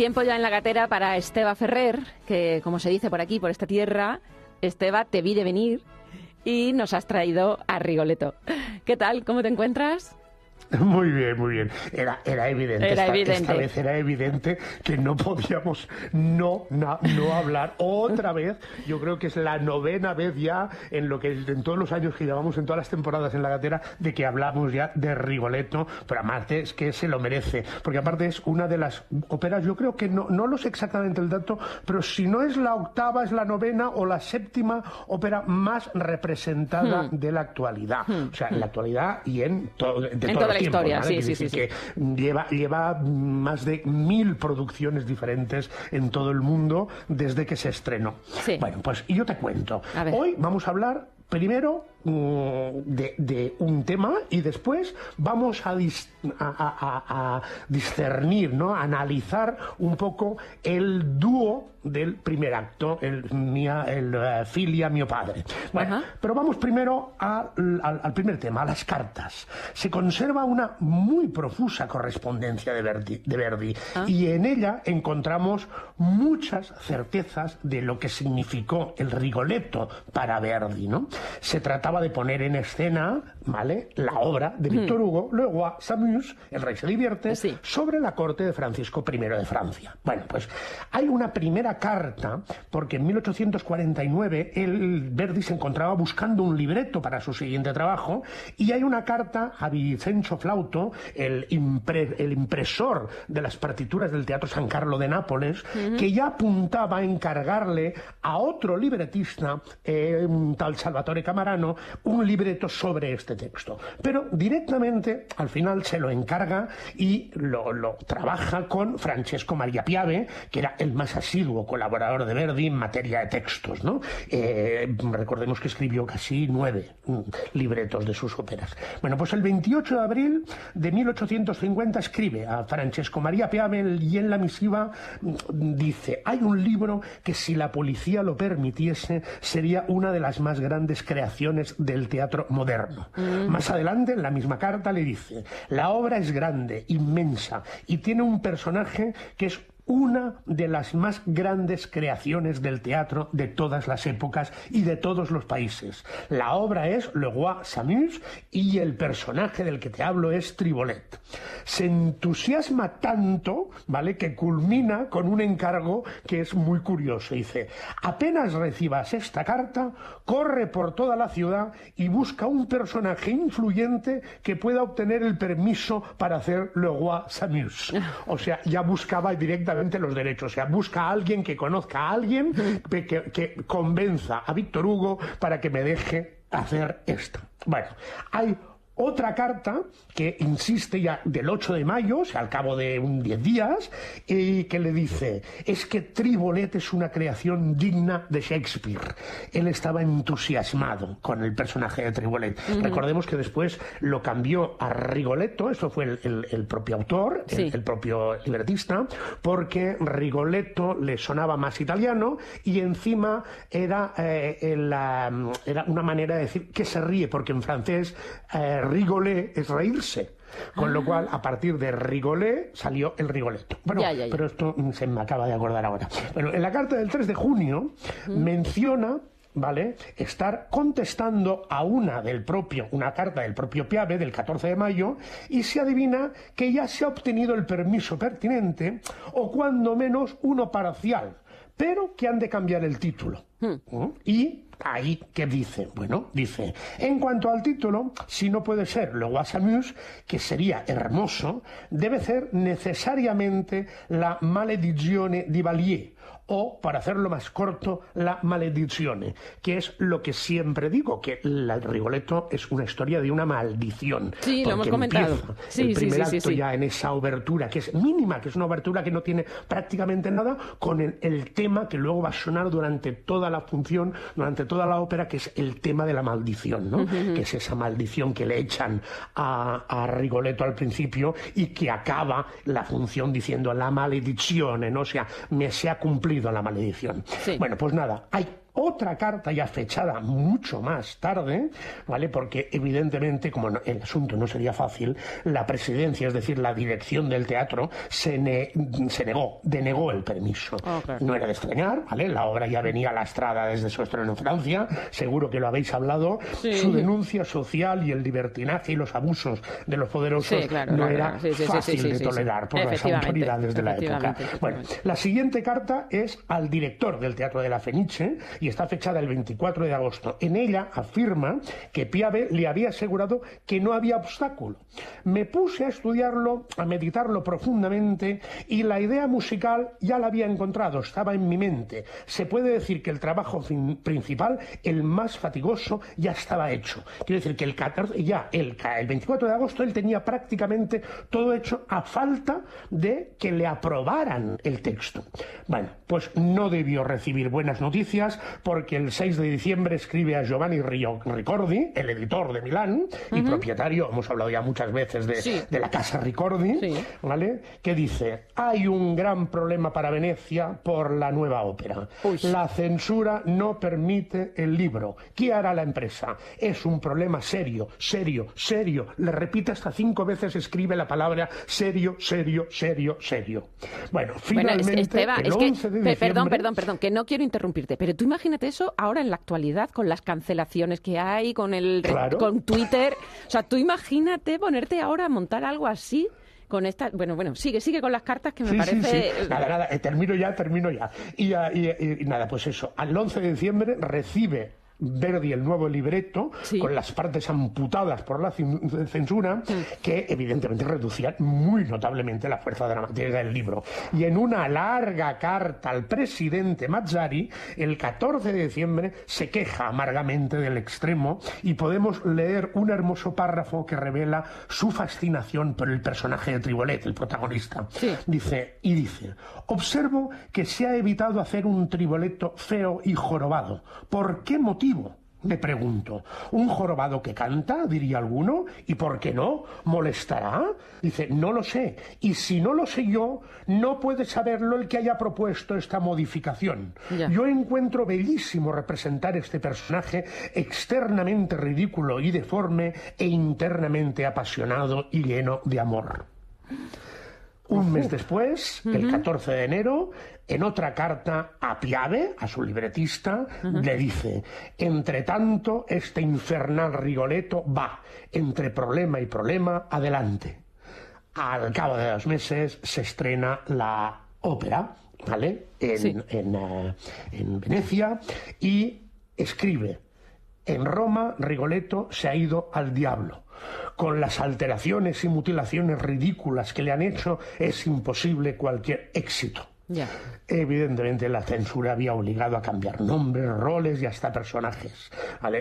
Tiempo ya en la gatera para Esteba Ferrer, que como se dice por aquí, por esta tierra, Esteba, te vi de venir y nos has traído a Rigoletto. ¿Qué tal? ¿Cómo te encuentras? [laughs] Muy bien, muy bien. Era, era evidente. Era esta, evidente. vez era evidente que no podíamos no, no, hablar otra vez. Yo creo que es la novena vez ya en lo que en todos los años que llevamos, en todas las temporadas en la gatera, de que hablamos ya de Rigoletto, pero aparte es que se lo merece. Porque aparte es una de las óperas, yo creo que no, no lo sé exactamente el dato, pero si no es la octava, es la novena o la séptima ópera más representada Hmm. de la actualidad. O sea, en la actualidad y en, todo de En toda la tiempo, historia, ¿vale? sí, sí, decir sí, que lleva, lleva más de mil producciones diferentes en todo el mundo desde que se estrenó. Sí. Bueno, pues yo te cuento. Hoy vamos a hablar primero de, de un tema y después vamos a, dis- a- a- discernir, ¿no? a analizar un poco el dúo del primer acto, el, eh, filia mio padre. Bueno, Ajá. pero vamos primero al, al primer tema, a las cartas. Se conserva una muy profusa correspondencia de Verdi, de Verdi Ah. y en ella encontramos muchas certezas de lo que significó el Rigoletto para Verdi. ¿no? Se de poner en escena ¿vale? la obra de Víctor Hugo, luego a Samus, el rey se divierte. Sí. sobre la corte de Francisco I de Francia. Bueno, pues hay una primera carta, porque en 1849 el Verdi se encontraba buscando un libreto para su siguiente trabajo, y hay una carta a Vicencio Flauto, el, impre- el impresor de las partituras del Teatro San Carlo de Nápoles, que ya apuntaba a encargarle a otro libretista, eh, un tal Salvatore Camarano, un libreto sobre este texto. Pero directamente al final se lo encarga y lo, lo trabaja con Francesco Maria Piave, que era el más asiduo colaborador de Verdi en materia de textos. ¿no? Eh, recordemos que escribió casi nueve mm, libretos de sus óperas. Bueno, pues el 28 de abril de 1850 escribe a Francesco Maria Piave y en la misiva mm, dice, hay un libro que si la policía lo permitiese sería una de las más grandes creaciones del teatro moderno. Más adelante, en la misma carta, le dice, la obra es grande, inmensa, y tiene un personaje que es una de las más grandes creaciones del teatro de todas las épocas y de todos los países. La obra es Le Roi Samus y el personaje del que te hablo es Tribolet. Se entusiasma tanto, ¿vale?, que culmina con un encargo que es muy curioso. Dice, apenas recibas esta carta, corre por toda la ciudad y busca un personaje influyente que pueda obtener el permiso para hacer Le Roi Samus. [laughs] O sea, ya buscaba directamente los derechos. O sea, busca a alguien que conozca a alguien que, que- convenza a Víctor Hugo para que me deje hacer esto. Bueno, hay otra carta que insiste ya del 8 de mayo, o sea, al cabo de un 10 días, y que le dice, es que Tribolet es una creación digna de Shakespeare. Él estaba entusiasmado con el personaje de Tribolet. Recordemos que después lo cambió a Rigoletto, eso fue el, propio autor, el, propio libretista, porque Rigoletto le sonaba más italiano y encima era, eh, era una manera de decir que se ríe, porque en francés eh, rigoler es reírse. Con lo ah. cual, a partir de Rigolé salió el Rigoletto. Bueno, pero esto se me acaba de acordar ahora. Bueno, en la carta del 3 de junio menciona ¿vale? Estar contestando a una del propio, una carta del propio Piave del 14 de mayo y se adivina que ya se ha obtenido el permiso pertinente o cuando menos uno parcial, pero que han de cambiar el título. Hmm. ¿Mm? Y ahí, ¿qué dice? Bueno, dice, en cuanto al título, si no puede ser Le Guasamus, que sería hermoso, debe ser necesariamente la maledizione di Valier, o, para hacerlo más corto, la maledizione, que es lo que siempre digo, que el Rigoletto es una historia de una maldición. Sí, lo hemos comentado. el primer acto ya en esa obertura, que es mínima, que es una obertura que no tiene prácticamente nada, con el, tema que luego va a sonar durante toda la función, durante toda la ópera, que es el tema de la maldición, ¿no? Que es esa maldición que le echan a, a Rigoletto al principio y que acaba la función diciendo la maledizione, ¿no? O sea, me se ha cumplido a la maledición. Bueno, pues nada, hay otra carta ya fechada mucho más tarde, ¿vale? Porque evidentemente, como el asunto no sería fácil, la presidencia, es decir, la dirección del teatro, se, negó, denegó el permiso. Oh, no era de extrañar, ¿vale? La obra ya venía lastrada desde su estreno en Francia, seguro que lo habéis hablado. Su denuncia social y el libertinaje y los abusos de los poderosos no era fácil de tolerar por las autoridades de la época. Bueno, la siguiente carta es al director del Teatro de la Fenice y está fechada el 24 de agosto. En ella afirma que Piave le había asegurado que no había obstáculo. Me puse a estudiarlo, a meditarlo profundamente y la idea musical ya la había encontrado, estaba en mi mente. Se puede decir que el trabajo principal, el más fatigoso, ya estaba hecho. Quiere decir que el 14, ya el, el 24 de agosto él tenía prácticamente todo hecho a falta de que le aprobaran el texto. Bueno, pues no debió recibir buenas noticias porque el 6 de diciembre escribe a Giovanni Ricordi, el editor de Milán y propietario, hemos hablado ya muchas veces de, la casa Ricordi, ¿vale? Que dice, hay un gran problema para Venecia por la nueva ópera. La censura no permite el libro. ¿Qué hará la empresa? Es un problema serio, serio, serio. Le repite hasta cinco veces, escribe la palabra serio, serio, serio, serio. Bueno, finalmente, el 11 de diciembre... Perdón, perdón, perdón, que no quiero interrumpirte, pero tú imagínate eso ahora en la actualidad, con las cancelaciones que hay, con el con Twitter. O sea, tú imagínate ponerte ahora a montar algo así con esta. Bueno, bueno, sigue, sigue con las cartas que me parece. Nada, nada, eh, termino ya, termino ya. Y, y, nada, pues eso. Al 11 de diciembre recibe Verdi el nuevo libreto, con las partes amputadas por la censura, que evidentemente reducían muy notablemente la fuerza dramática del libro. Y en una larga carta al presidente Mazzari, el 14 de diciembre, se queja amargamente del extremo y podemos leer un hermoso párrafo que revela su fascinación por el personaje de Tribolet, el protagonista. Dice, y dice, observo que se ha evitado hacer un triboleto feo y jorobado. ¿Por qué motivo? Me pregunto, ¿un jorobado que canta? diría alguno, ¿y por qué no? ¿Molestará? Dice, no lo sé, y si no lo sé yo, no puede saberlo el que haya propuesto esta modificación. Yo encuentro bellísimo representar este personaje externamente ridículo y deforme e internamente apasionado y lleno de amor. Un mes después, el 14 de enero, en otra carta a Piave, a su libretista, le dice, entre tanto, este infernal Rigoletto va, entre problema y problema, adelante. Al cabo de dos meses se estrena la ópera, ¿vale? En, eh, en Venecia y escribe, en Roma Rigoletto se ha ido al diablo con las alteraciones y mutilaciones ridículas que le han hecho, es imposible cualquier éxito. Evidentemente la censura había obligado a cambiar nombres, roles y hasta personajes.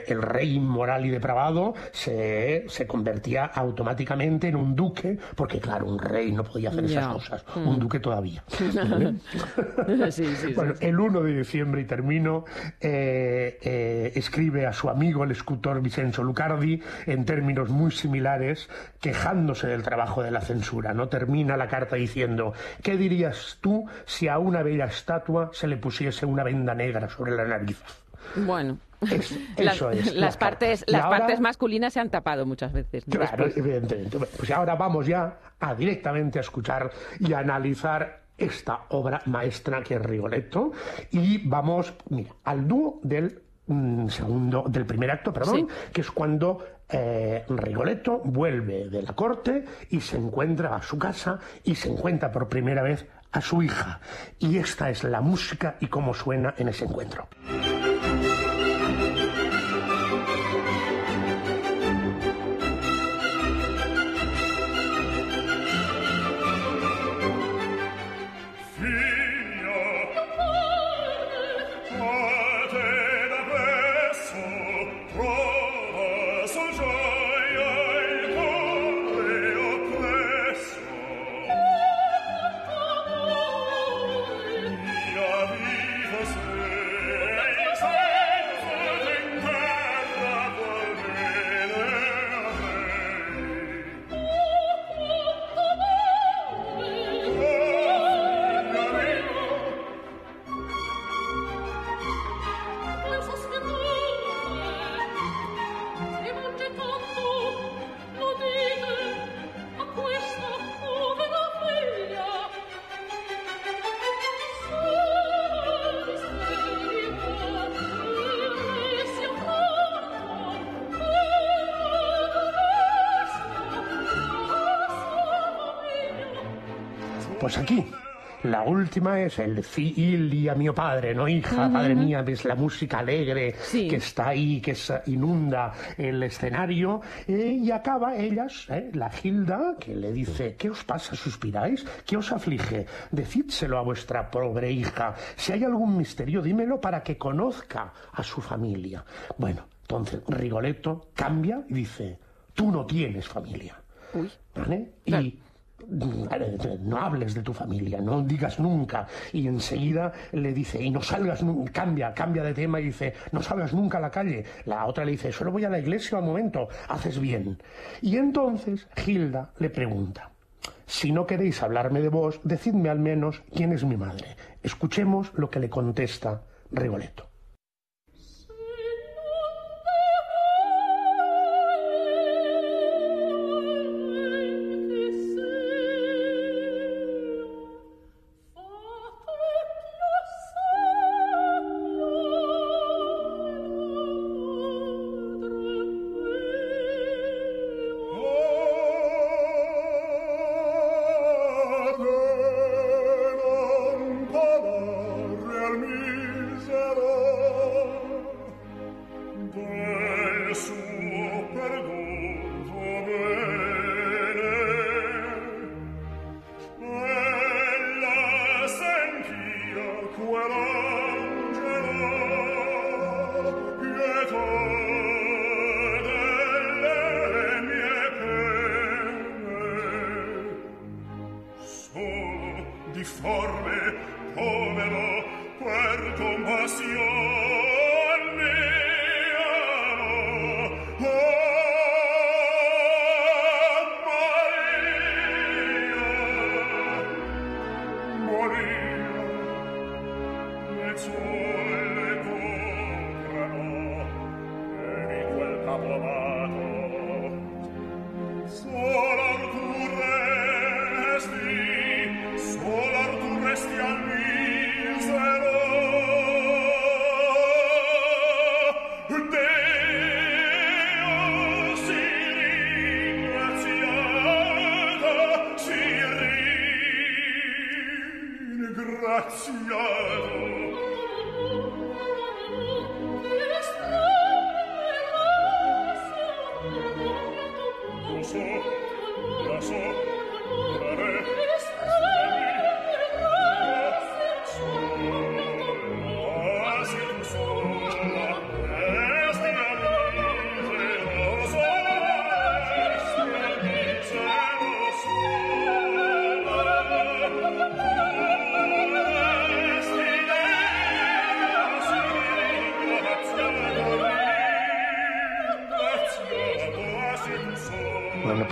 El rey inmoral y depravado se, se convertía automáticamente en un duque, porque claro, un rey no podía hacer esas cosas, un mm. duque todavía. [laughs] bueno, el 1 de diciembre, y termino, eh, eh, escribe a su amigo el escultor Vincenzo Lucardi en términos muy similares, quejándose del trabajo de la censura. No termina la carta diciendo, ¿qué dirías tú si a una bella estatua se le pusiese una venda negra sobre la nariz. Bueno. [laughs] eso es. Las, partes, las partes masculinas se han tapado muchas veces. Claro, evidentemente. Pues ahora vamos ya a directamente a escuchar y a analizar esta obra maestra que es Rigoletto y vamos mira, al dúo del mm, segundo del primer acto, perdón, que es cuando eh, Rigoletto vuelve de la corte y se encuentra a su casa y se encuentra por primera vez a su hija. Y esta es la música y cómo suena en ese encuentro. Última es el y a mi padre, ¿no? Hija, padre mía, ves la música alegre que está ahí, que inunda el escenario. Eh, y acaba ellas, eh, la Gilda, que le dice, ¿qué os pasa? ¿Suspiráis? ¿Qué os aflige? Decídselo a vuestra pobre hija. Si hay algún misterio, dímelo para que conozca a su familia. Bueno, entonces Rigoletto cambia y dice, tú no tienes familia. ¿Vale? Y no hables de tu familia, no digas nunca. Y enseguida le dice, y no salgas, cambia, cambia de tema y dice, no salgas nunca a la calle. La otra le dice, solo voy a la iglesia al momento, haces bien. Y entonces Gilda le pregunta, si no queréis hablarme de vos, decidme al menos quién es mi madre. Escuchemos lo que le contesta Rigoletto.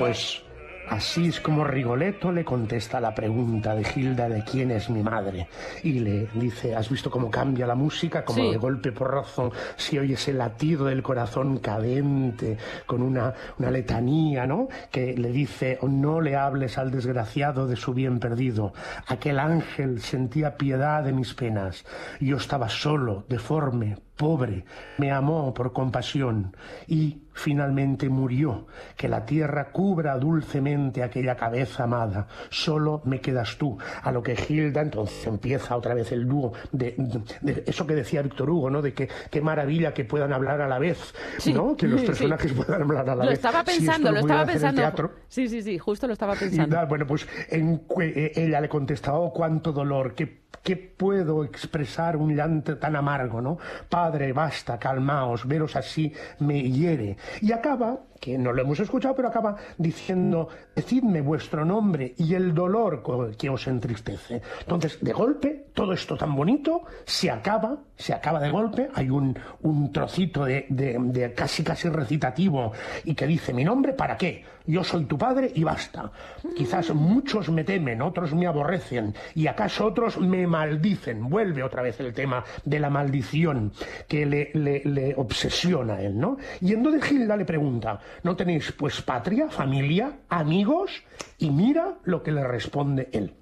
Pues Así es como Rigoletto le contesta la pregunta de Gilda de quién es mi madre. Y le dice, ¿has visto cómo cambia la música? Como Sí. de golpe por razón, si oyes el latido del corazón cadente, con una, una letanía, ¿no? Que le dice, no le hables al desgraciado de su bien perdido. Aquel ángel sentía piedad de mis penas. Yo estaba solo, deforme, pobre, me amó por compasión y finalmente murió. Que la tierra cubra dulcemente aquella cabeza amada. Solo me quedas tú. A lo que Gilda entonces empieza otra vez el dúo de, de- de eso que decía Víctor Hugo, ¿no? De que qué maravilla que puedan hablar a la vez, Sí, ¿no? Que los sí. personajes puedan hablar a la Lo vez. estaba Si esto pensando, lo estaba pensando. Sí, sí, sí, justo lo estaba pensando. bueno, pues en eh, ella le contestaba, oh, cuánto dolor, qué, qué puedo expresar un llanto tan amargo, ¿no? Padre, basta, calmaos, veros así me hiere. Y acaba, que no lo hemos escuchado, pero acaba diciendo, decidme vuestro nombre y el dolor que os entristece. Entonces, de golpe, todo esto tan bonito se acaba, se acaba de golpe, hay un, un trocito de, de- casi casi recitativo y que dice, mi nombre, ¿para qué? Yo soy tu padre y basta. Quizás muchos me temen, otros me aborrecen y acaso otros me maldicen. Vuelve otra vez el tema de la maldición que le, le- le obsesiona a él, ¿no? Y entonces Gilda le pregunta, ¿no tenéis pues patria, familia, amigos? Y mira lo que le responde él.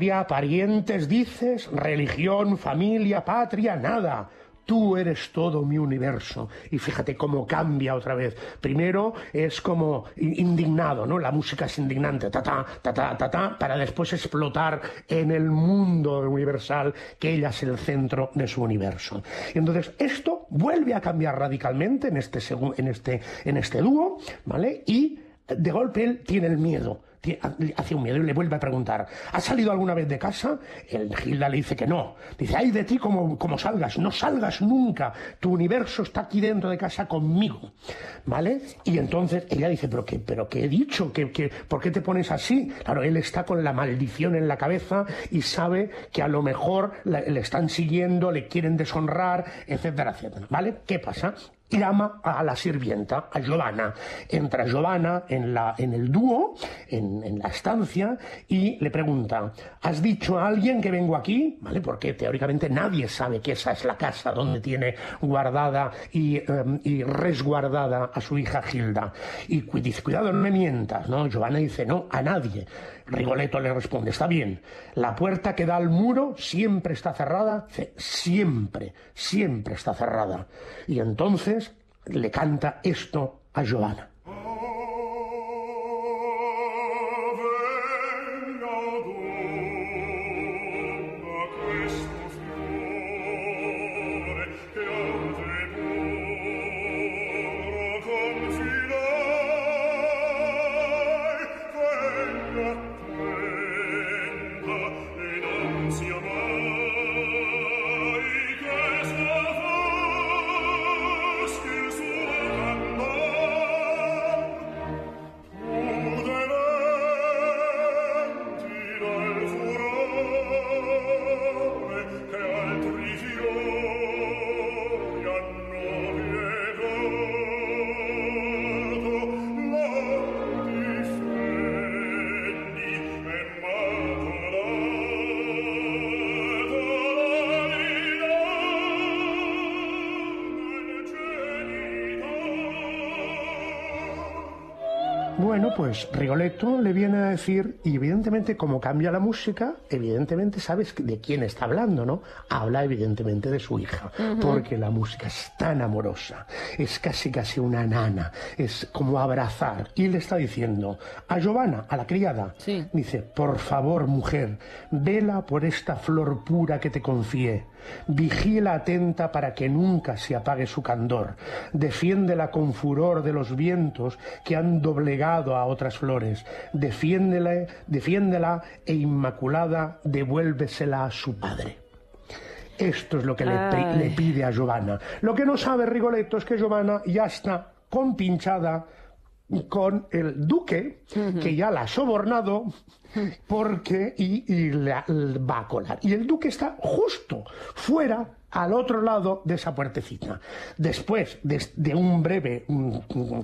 Parientes, dices, religión, familia, patria, nada. Tú eres todo mi universo. Y fíjate cómo cambia otra vez. Primero es como indignado, ¿no? La música es indignante, ta ta, ta ta, ta ta, para después explotar en el mundo universal, que ella es el centro de su universo. Y entonces esto vuelve a cambiar radicalmente en este, en este, en este dúo, ¿vale? Y de golpe él tiene el miedo. Hace un miedo y le vuelve a preguntar, ¿has salido alguna vez de casa? El Gilda le dice que no. Dice, ay de ti como, como salgas, no salgas nunca. Tu universo está aquí dentro de casa conmigo. ¿Vale? Y entonces ella dice, ¿pero qué, pero qué he dicho? ¿Qué, por qué te pones así? Claro, él está con la maldición en la cabeza y sabe que a lo mejor la- le están siguiendo, le quieren deshonrar, etcétera, etcétera. ¿Vale? ¿Qué pasa? Llama a la sirvienta, a Giovanna. Entra Giovanna en, la, en el dúo, en, en la estancia, y le pregunta, ¿has dicho a alguien que vengo aquí? ¿Vale? Porque teóricamente nadie sabe que esa es la casa donde tiene guardada y, em, y resguardada a su hija Gilda. Y dice, cuidado, no me mientas, ¿no? Giovanna dice, no, a nadie. Rigoletto le responde, está bien, la puerta que da al muro siempre está cerrada, siempre, siempre está cerrada. Y entonces le canta esto a Giovanna. Pues Rigoletto le viene a decir, y evidentemente como cambia la música, evidentemente sabes de quién está hablando, ¿no? Habla evidentemente de su hija, porque la música es tan amorosa, es casi casi una nana, es como abrazar. Y le está diciendo a Giovanna, a la criada, Sí. dice, por favor mujer, vela por esta flor pura que te confié. Vigíla atenta para que nunca se apague su candor. Defiéndela con furor de los vientos que han doblegado a otras flores. Defiéndela, defiéndela e inmaculada devuélvesela a su padre. Esto es lo que le, pide a Giovanna. Lo que no sabe Rigoletto es que Giovanna ya está compinchada con el duque, que ya la ha sobornado porque y, y la, va a colar. Y el duque está justo fuera al otro lado de esa puertecita. Después de, de un breve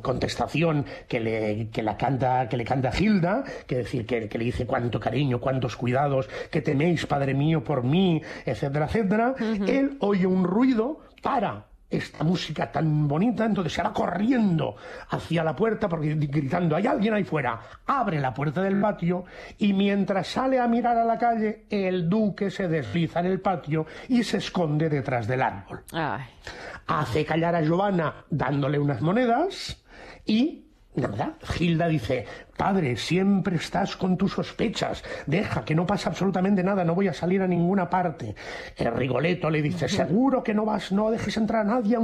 contestación que le, que la canta, que le canta Gilda, que decir que, que le dice cuánto cariño, cuántos cuidados, que teméis, Padre mío, por mí, etcétera, etcétera, él oye un ruido, para esta música tan bonita, entonces se va corriendo hacia la puerta porque gritando, hay alguien ahí fuera, abre la puerta del patio y mientras sale a mirar a la calle, el duque se desliza en el patio y se esconde detrás del árbol. Ay. Hace callar a Giovanna dándole unas monedas y nada, Gilda dice, padre, siempre estás con tus sospechas, deja que no pasa absolutamente nada, no voy a salir a ninguna parte. El Rigoletto le dice, seguro que no vas, no dejes entrar a nadie,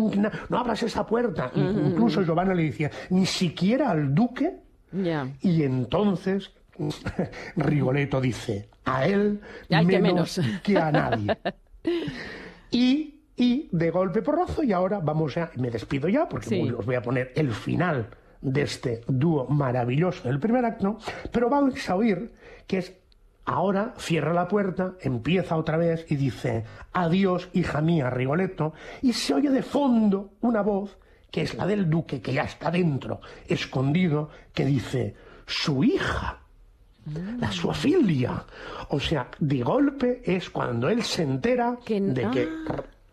no abras esa puerta. Incluso Giovanna le decía, ni siquiera al duque. Y entonces [laughs] Rigoletto dice, a él Al que menos, menos. [laughs] que a nadie. Y, y de golpe porrazo, y ahora vamos a, me despido ya, porque Sí. os voy a poner el final de este dúo maravilloso del primer acto, pero vais a oír que es ahora cierra la puerta, empieza otra vez y dice, adiós, hija mía, Rigoletto, y se oye de fondo una voz que es la del duque, que ya está dentro, escondido, que dice, su hija la sua filia. O sea, de golpe es cuando él se entera Que- de que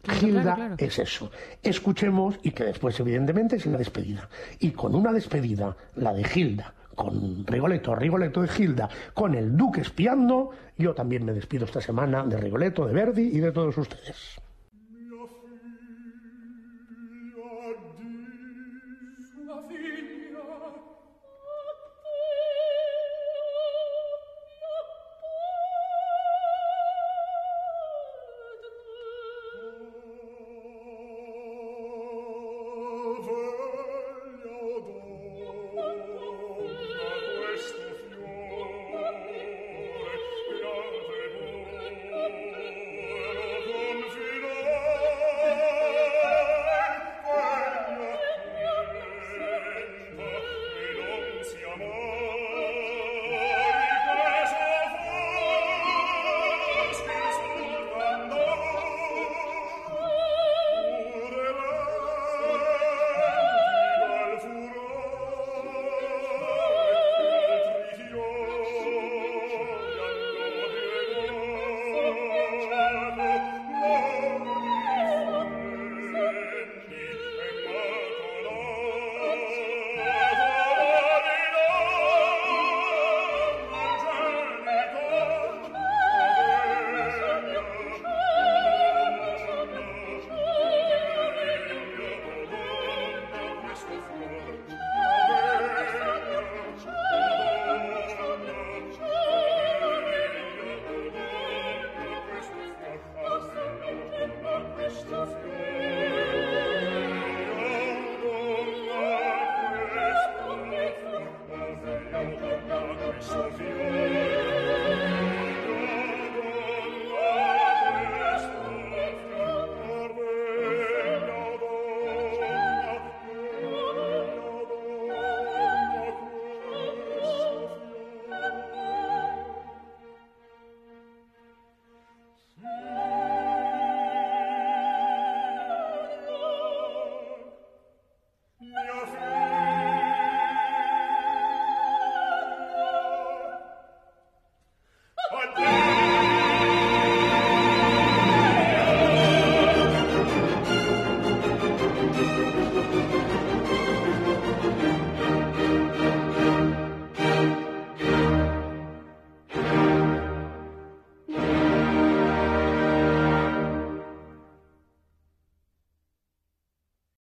claro, Gilda claro, claro. es eso. Escuchemos y que después, evidentemente, es la despedida. Y con una despedida, la de Gilda, con Rigoletto, Rigoletto de Gilda, con el duque espiando, yo también me despido esta semana de Rigoletto, de Verdi y de todos ustedes.